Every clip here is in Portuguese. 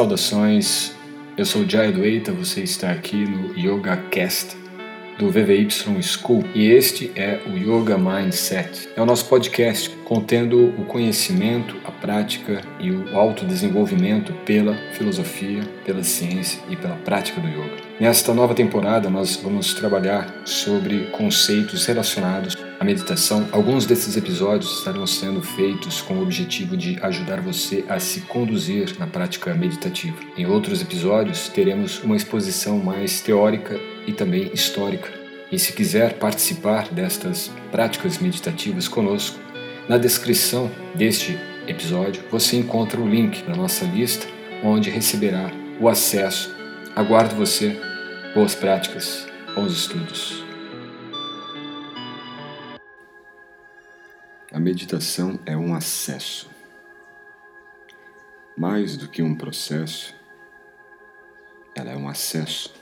Saudações, eu sou Jai Dueita, você está aqui no Yoga Cast do VVY School e este é o Yoga Mindset. É o nosso podcast contendo o conhecimento, a prática e o autodesenvolvimento pela filosofia, pela ciência e pela prática do yoga. Nesta nova temporada, nós vamos trabalhar sobre conceitos relacionados à meditação. Alguns desses episódios estarão sendo feitos com o objetivo de ajudar você a se conduzir na prática meditativa. Em outros episódios, teremos uma exposição mais teórica e também histórica. E se quiser participar destas práticas meditativas conosco, na descrição deste episódio você encontra o link da nossa lista onde receberá o acesso. Aguardo você Boas práticas, bons estudos. A meditação é um acesso. Mais do que um processo, ela é um acesso.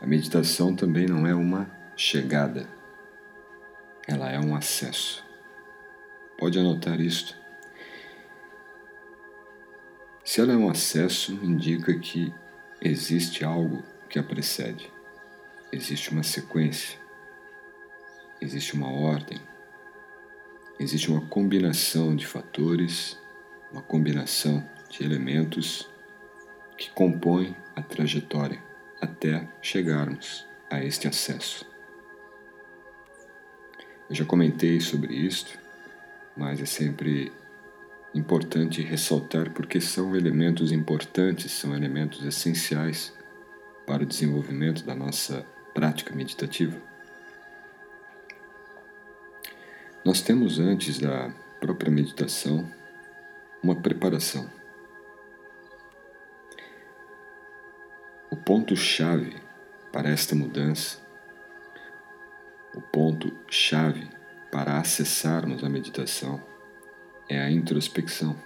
A meditação também não é uma chegada, ela é um acesso. Pode anotar isto. Se ela é um acesso, indica que existe algo que a precede. Existe uma sequência, existe uma ordem, existe uma combinação de fatores, uma combinação de elementos que compõem a trajetória até chegarmos a este acesso. Eu já comentei sobre isto, mas é sempre importante ressaltar porque são elementos importantes, são elementos essenciais para o desenvolvimento da nossa prática meditativa? Nós temos antes da própria meditação uma preparação. O ponto-chave para esta mudança, o ponto-chave para acessarmos a meditação é a introspecção.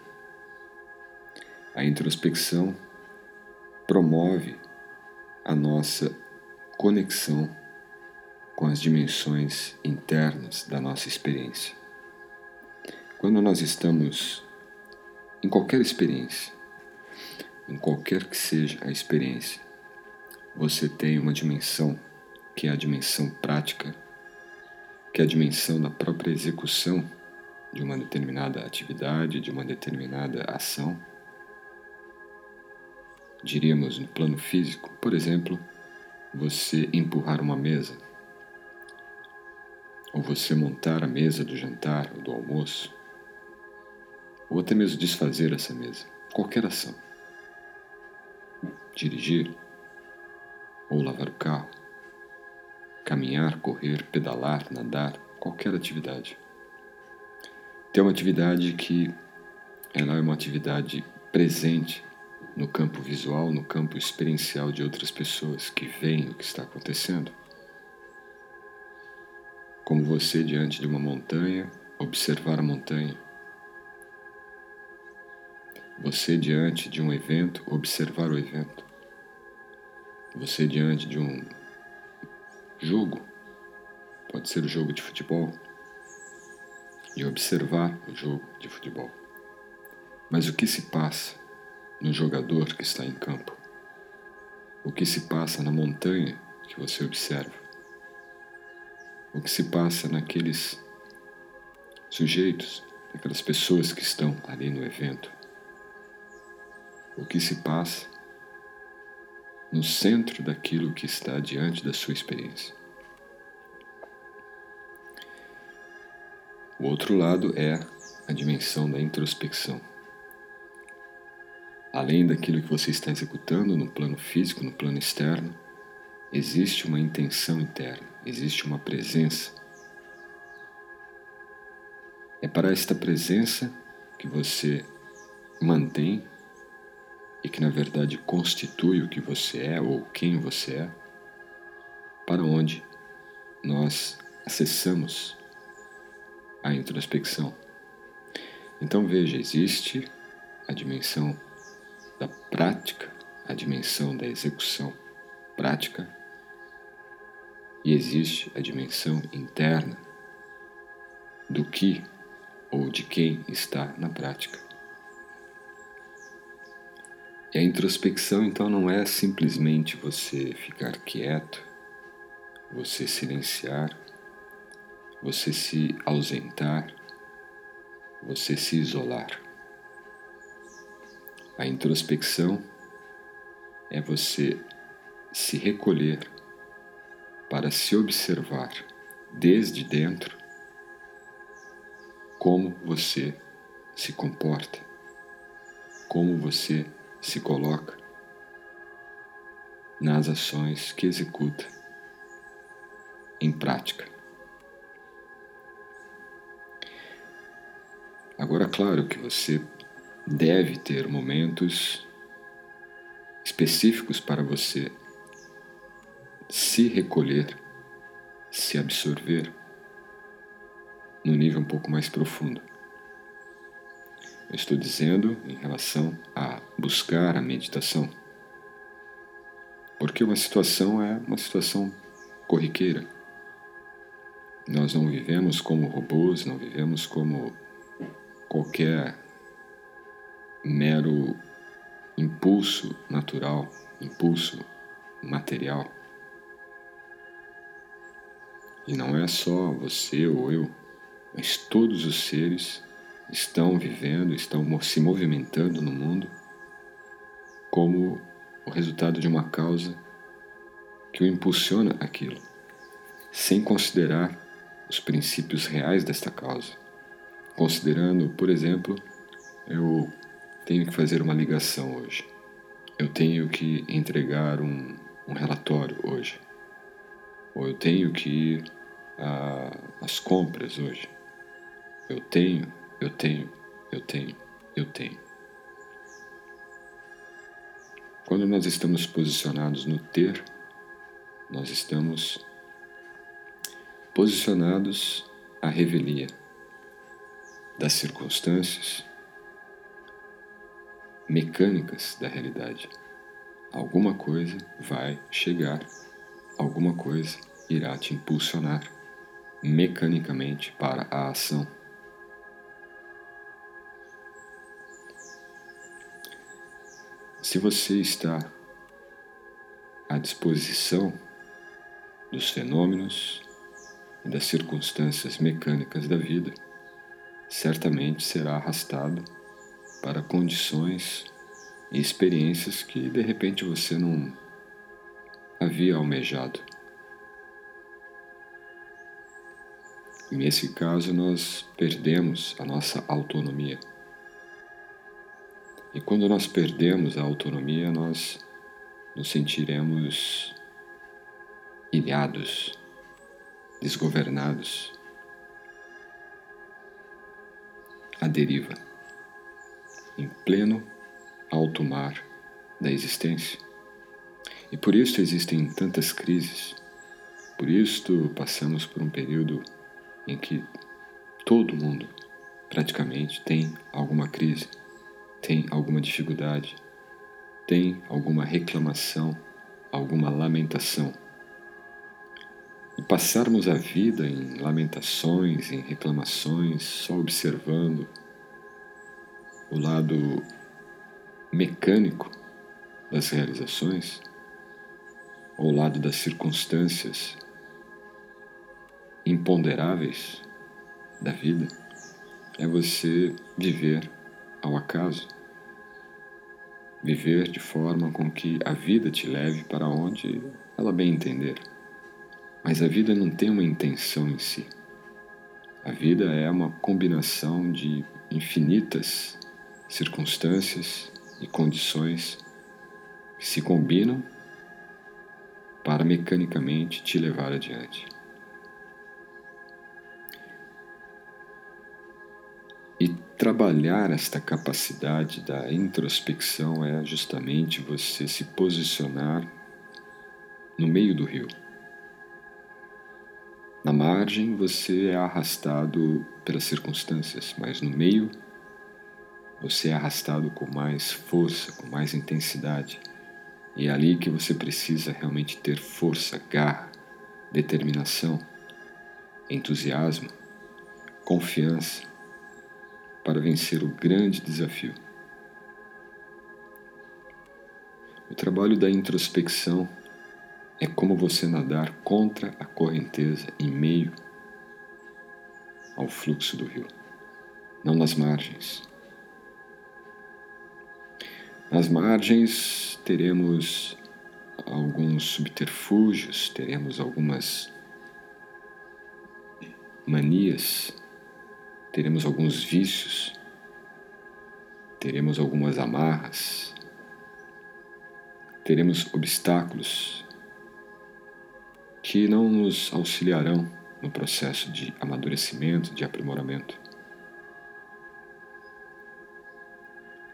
A introspecção promove a nossa conexão com as dimensões internas da nossa experiência. Quando nós estamos em qualquer experiência, em qualquer que seja a experiência, você tem uma dimensão que é a dimensão prática, que a dimensão da própria execução de uma determinada atividade, de uma determinada ação diríamos no plano físico, por exemplo, você empurrar uma mesa, ou você montar a mesa do jantar ou do almoço, ou até mesmo desfazer essa mesa, qualquer ação. Dirigir, ou lavar o carro, caminhar, correr, pedalar, nadar, qualquer atividade. Tem uma atividade que ela é uma atividade presente no campo visual, no campo experiencial de outras pessoas que veem o que está acontecendo. Como você diante de uma montanha, observar a montanha. Você diante de um evento, observar o evento. Você diante de um jogo, pode ser o jogo de futebol, e observar o jogo de futebol. Mas o que se passa no jogador que está em campo, o que se passa na montanha que você observa, o que se passa naqueles sujeitos, naquelas pessoas que estão ali no evento, o que se passa no centro daquilo que está diante da sua experiência. O outro lado é a dimensão da introspecção além daquilo que você está executando no plano físico, no plano externo, existe uma intenção interna, existe uma presença. É para esta presença que você mantém e que na verdade constitui o que você é ou quem você é, para onde nós acessamos a introspecção. Então veja, existe a dimensão da prática, a dimensão da execução prática, e existe a dimensão interna do que ou de quem está na prática. E a introspecção, então, não é simplesmente você ficar quieto, você silenciar, você se ausentar, você se isolar. A introspecção é você se recolher para se observar desde dentro como você se comporta, como você se coloca nas ações que executa em prática. Agora, claro que você deve ter momentos específicos para você se recolher, se absorver no nível um pouco mais profundo. Eu estou dizendo em relação a buscar a meditação. Porque uma situação é uma situação corriqueira. Nós não vivemos como robôs, não vivemos como qualquer mero impulso natural, impulso material. E não é só você ou eu, mas todos os seres estão vivendo, estão se movimentando no mundo como o resultado de uma causa que o impulsiona aquilo, sem considerar os princípios reais desta causa. Considerando, por exemplo, eu tenho que fazer uma ligação hoje, eu tenho que entregar um, um relatório hoje, ou eu tenho que ir às compras hoje, eu tenho eu tenho, eu tenho, eu tenho. Quando nós estamos posicionados no ter, nós estamos posicionados à revelia das circunstâncias mecânicas da realidade. Alguma coisa vai chegar, alguma coisa irá te impulsionar mecanicamente para a ação. Se você está à disposição dos fenômenos e das circunstâncias mecânicas da vida, certamente será arrastado para condições e experiências que de repente você não havia almejado. Nesse caso, nós perdemos a nossa autonomia. E quando nós perdemos a autonomia, nós nos sentiremos ilhados, desgovernados, à deriva, em pleno alto mar da existência. E por isso existem tantas crises, por isso passamos por um período em que todo mundo praticamente tem alguma crise tem alguma dificuldade, tem alguma reclamação, alguma lamentação. E passarmos a vida em lamentações, em reclamações, só observando o lado mecânico das realizações, ou o lado das circunstâncias imponderáveis da vida, é você viver ao acaso Viver de forma com que a vida te leve para onde ela bem entender. Mas a vida não tem uma intenção em si. A vida é uma combinação de infinitas circunstâncias e condições que se combinam para mecanicamente te levar adiante. Trabalhar esta capacidade da introspecção é justamente você se posicionar no meio do rio. Na margem você é arrastado pelas circunstâncias, mas no meio você é arrastado com mais força, com mais intensidade. E é ali que você precisa realmente ter força, garra, determinação, entusiasmo, confiança para vencer o grande desafio. O trabalho da introspecção é como você nadar contra a correnteza em meio ao fluxo do rio, não nas margens. Nas margens teremos alguns subterfúgios, teremos algumas manias, teremos alguns vícios, teremos algumas amarras, teremos obstáculos que não nos auxiliarão no processo de amadurecimento, de aprimoramento.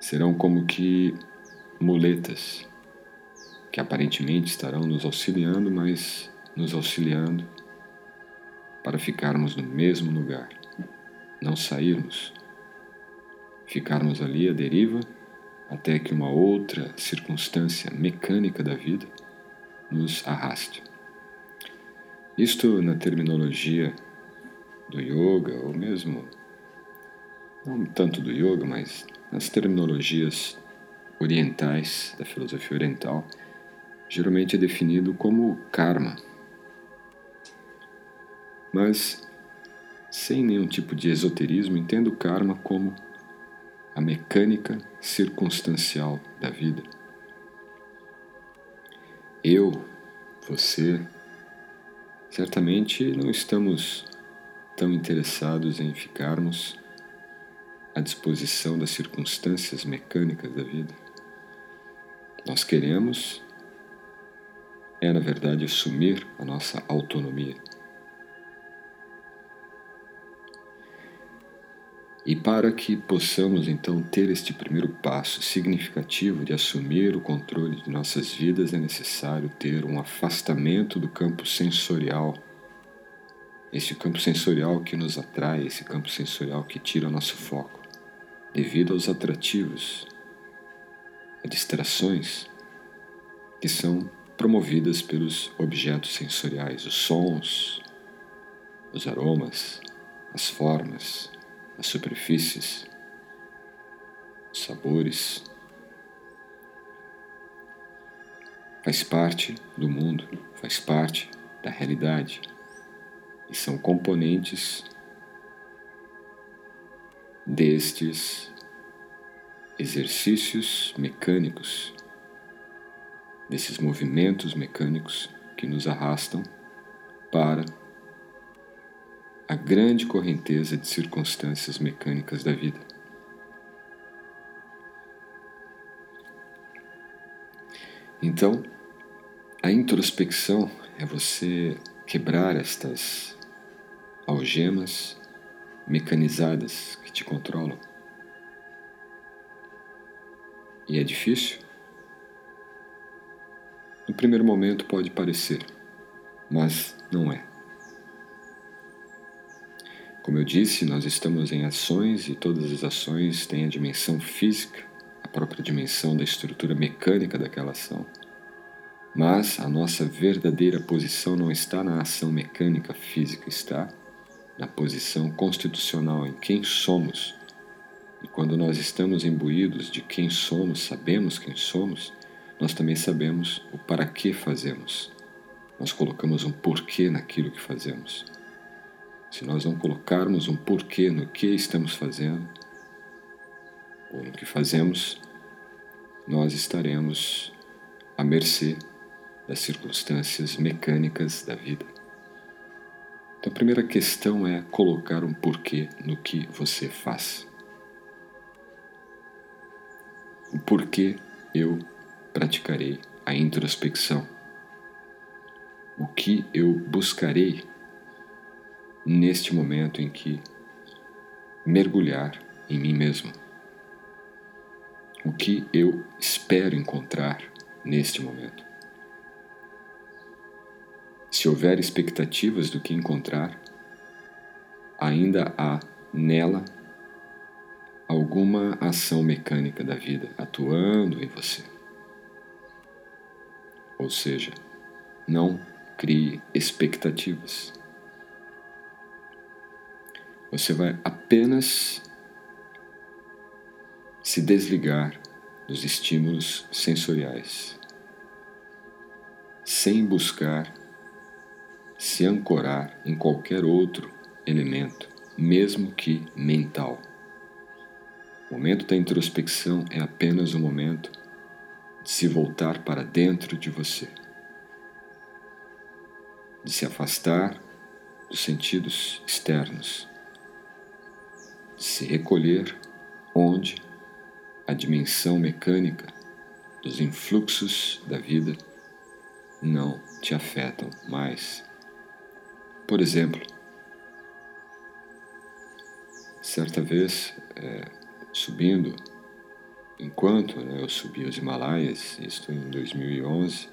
Serão como que muletas que aparentemente estarão nos auxiliando, mas nos auxiliando para ficarmos no mesmo lugar, não sairmos, ficarmos ali à deriva até que uma outra circunstância mecânica da vida nos arraste. Isto na terminologia do yoga, ou mesmo, não tanto do yoga, mas nas terminologias orientais, da filosofia oriental, geralmente é definido como karma. Mas, sem nenhum tipo de esoterismo, entendo o karma como a mecânica circunstancial da vida. Eu, você, certamente não estamos tão interessados em ficarmos à disposição das circunstâncias mecânicas da vida. Nós queremos é, na verdade, assumir a nossa autonomia. E para que possamos então ter este primeiro passo significativo de assumir o controle de nossas vidas, é necessário ter um afastamento do campo sensorial. Esse campo sensorial que nos atrai, esse campo sensorial que tira o nosso foco, devido aos atrativos, a distrações que são promovidas pelos objetos sensoriais, os sons, os aromas, as formas, as superfícies, os sabores. Faz parte do mundo, faz parte da realidade e são componentes destes exercícios mecânicos desses movimentos mecânicos que nos arrastam para a grande correnteza de circunstâncias mecânicas da vida. Então, a introspecção é você quebrar estas algemas mecanizadas que te controlam. E é difícil? No primeiro momento pode parecer, mas não é. Como eu disse, nós estamos em ações e todas as ações têm a dimensão física, a própria dimensão da estrutura mecânica daquela ação. Mas a nossa verdadeira posição não está na ação mecânica física, está na posição constitucional, em quem somos. E quando nós estamos imbuídos de quem somos, sabemos quem somos, nós também sabemos o para que fazemos. Nós colocamos um porquê naquilo que fazemos. Se nós não colocarmos um porquê no que estamos fazendo, ou no que fazemos, nós estaremos à mercê das circunstâncias mecânicas da vida. Então, a primeira questão é colocar um porquê no que você faz. O porquê eu praticarei a introspecção? O que eu buscarei neste momento em que mergulhar em mim mesmo? O que eu espero encontrar neste momento? Se houver expectativas do que encontrar, ainda há nela alguma ação mecânica da vida atuando em você. Ou seja, não crie expectativas. Você vai apenas se desligar dos estímulos sensoriais sem buscar se ancorar em qualquer outro elemento, mesmo que mental. O momento da introspecção é apenas o momento de se voltar para dentro de você, de se afastar dos sentidos externos, se recolher onde a dimensão mecânica dos influxos da vida não te afetam mais. Por exemplo, certa vez, é, subindo, enquanto né, eu subi os Himalaias, isto em 2011,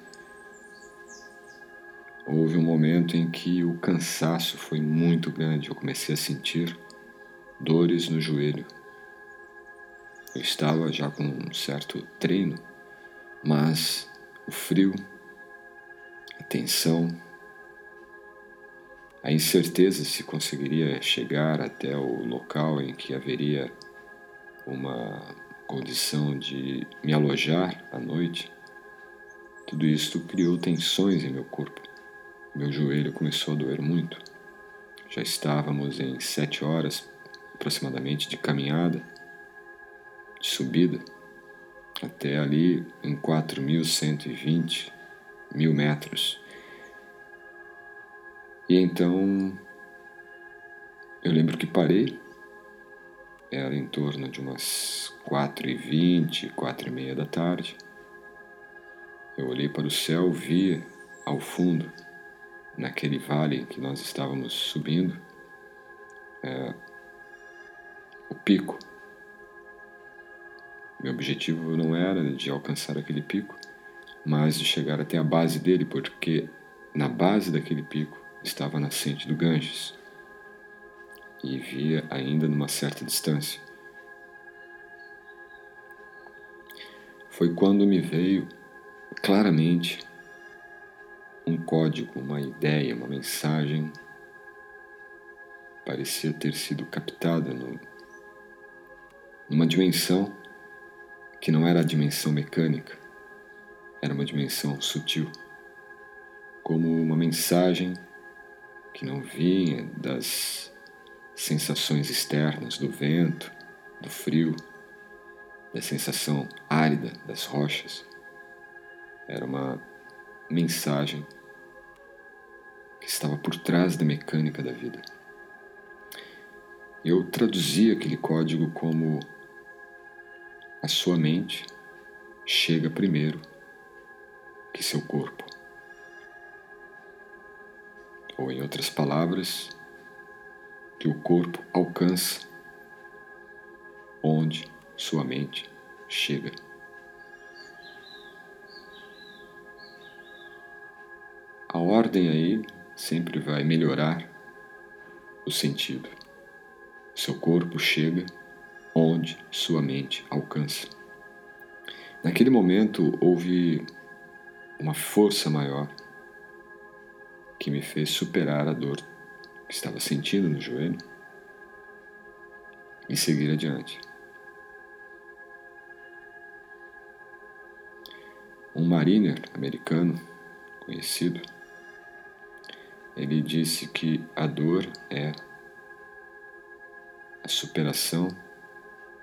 houve um momento em que o cansaço foi muito grande. Eu comecei a sentir dores no joelho. Eu estava já com um certo treino, mas o frio, a tensão, a incerteza se conseguiria chegar até o local em que haveria uma condição de me alojar à noite, tudo isto criou tensões em meu corpo. Meu joelho começou a doer muito. Já estávamos em sete horas aproximadamente de caminhada, de subida, até ali em 4.120 mil metros e então eu lembro que parei, era em torno de umas quatro e vinte, quatro e meia da tarde. Eu olhei para o céu, via ao fundo, naquele vale que nós estávamos subindo, é, o pico. Meu objetivo não era de alcançar aquele pico, mas de chegar até a base dele, porque na base daquele pico estava a nascente do Ganges e via ainda numa certa distância. Foi quando me veio claramente um código, uma ideia, uma mensagem. Parecia ter sido captada no, numa dimensão que não era a dimensão mecânica, era uma dimensão sutil, como uma mensagem que não vinha das sensações externas do vento, do frio, da sensação árida das rochas. Era uma mensagem que estava por trás da mecânica da vida. Eu traduzi aquele código como a sua mente chega primeiro que seu corpo. ou em outras palavras, que o corpo alcança onde sua mente chega. A ordem aí sempre vai melhorar o sentido. Seu corpo chega onde sua mente alcança. Naquele momento houve uma força maior que me fez superar a dor que estava sentindo no joelho e seguir adiante. Um mariner americano conhecido, ele disse que a dor é a superação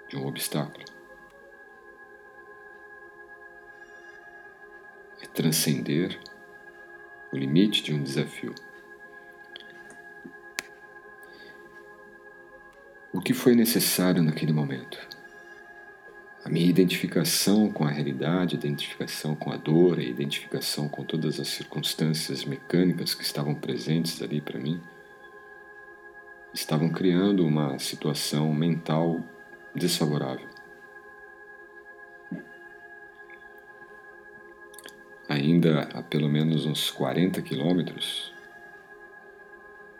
de um obstáculo. É transcender o limite de um desafio. O que foi necessário naquele momento? A minha identificação com a realidade, identificação com a dor, a identificação com todas as circunstâncias mecânicas que estavam presentes ali para mim, estavam criando uma situação mental desfavorável. ainda a pelo menos uns 40 quilômetros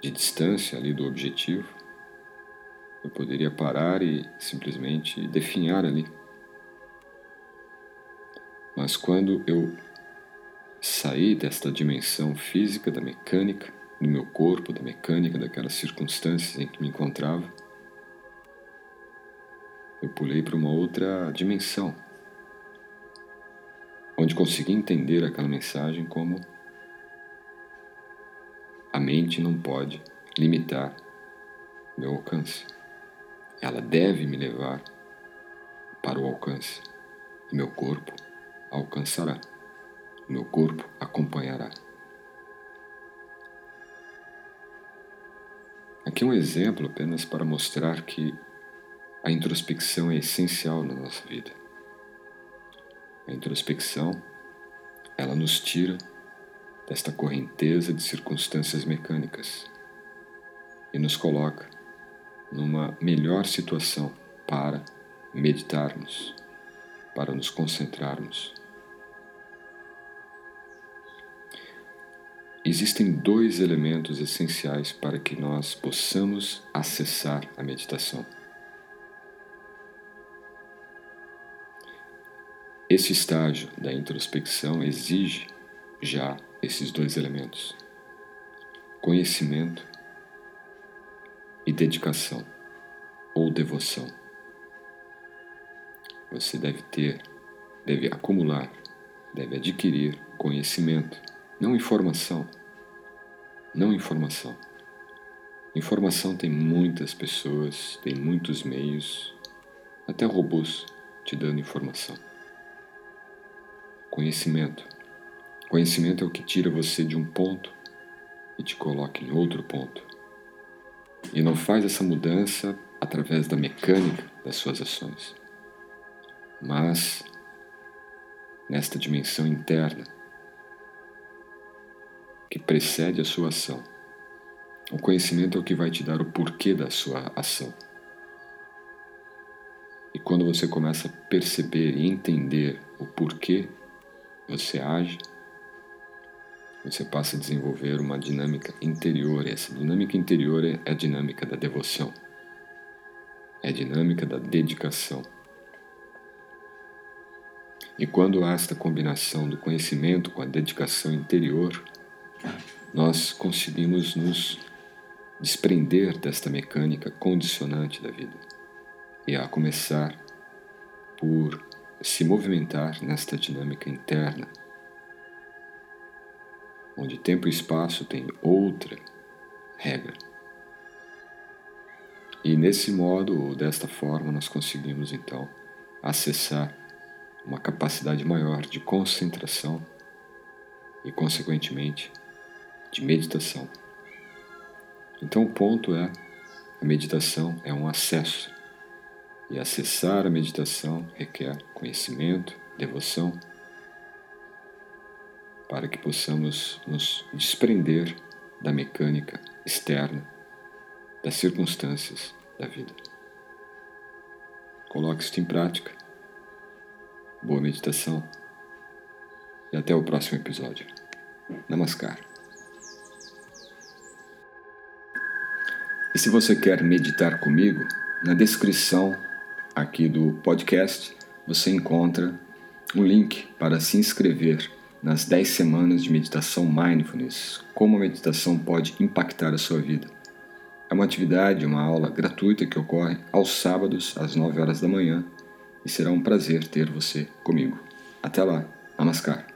de distância ali do objetivo, eu poderia parar e simplesmente definhar ali. Mas quando eu saí desta dimensão física, da mecânica, do meu corpo, da mecânica, daquelas circunstâncias em que me encontrava, eu pulei para uma outra dimensão onde consegui entender aquela mensagem como A mente não pode limitar meu alcance. Ela deve me levar para o alcance. E meu corpo alcançará. Meu corpo acompanhará. Aqui um exemplo apenas para mostrar que a introspecção é essencial na nossa vida. A introspecção, ela nos tira desta correnteza de circunstâncias mecânicas e nos coloca numa melhor situação para meditarmos, para nos concentrarmos. Existem dois elementos essenciais para que nós possamos acessar a meditação. Esse estágio da introspecção exige já esses dois elementos: conhecimento e dedicação ou devoção. Você deve ter, deve acumular, deve adquirir conhecimento, não informação. Não informação. Informação tem muitas pessoas, tem muitos meios, até robôs te dando informação. Conhecimento. Conhecimento é o que tira você de um ponto e te coloca em outro ponto. E não faz essa mudança através da mecânica das suas ações, mas nesta dimensão interna que precede a sua ação. O conhecimento é o que vai te dar o porquê da sua ação. E quando você começa a perceber e entender o porquê você age, você passa a desenvolver uma dinâmica interior. E essa dinâmica interior é a dinâmica da devoção, é a dinâmica da dedicação. E quando há esta combinação do conhecimento com a dedicação interior, nós conseguimos nos desprender desta mecânica condicionante da vida e a começar por se movimentar nesta dinâmica interna, onde tempo e espaço têm outra regra. E nesse modo, ou desta forma, nós conseguimos então acessar uma capacidade maior de concentração e, consequentemente, de meditação. Então, o ponto é: a meditação é um acesso e acessar a meditação requer conhecimento, devoção, para que possamos nos desprender da mecânica externa, das circunstâncias da vida. Coloque isto em prática. Boa meditação e até o próximo episódio. Namaskar. E se você quer meditar comigo, na descrição aqui do podcast, você encontra o link para se inscrever nas 10 semanas de meditação mindfulness, como a meditação pode impactar a sua vida. É uma atividade, uma aula gratuita que ocorre aos sábados às 9 horas da manhã e será um prazer ter você comigo. Até lá, Namaskar.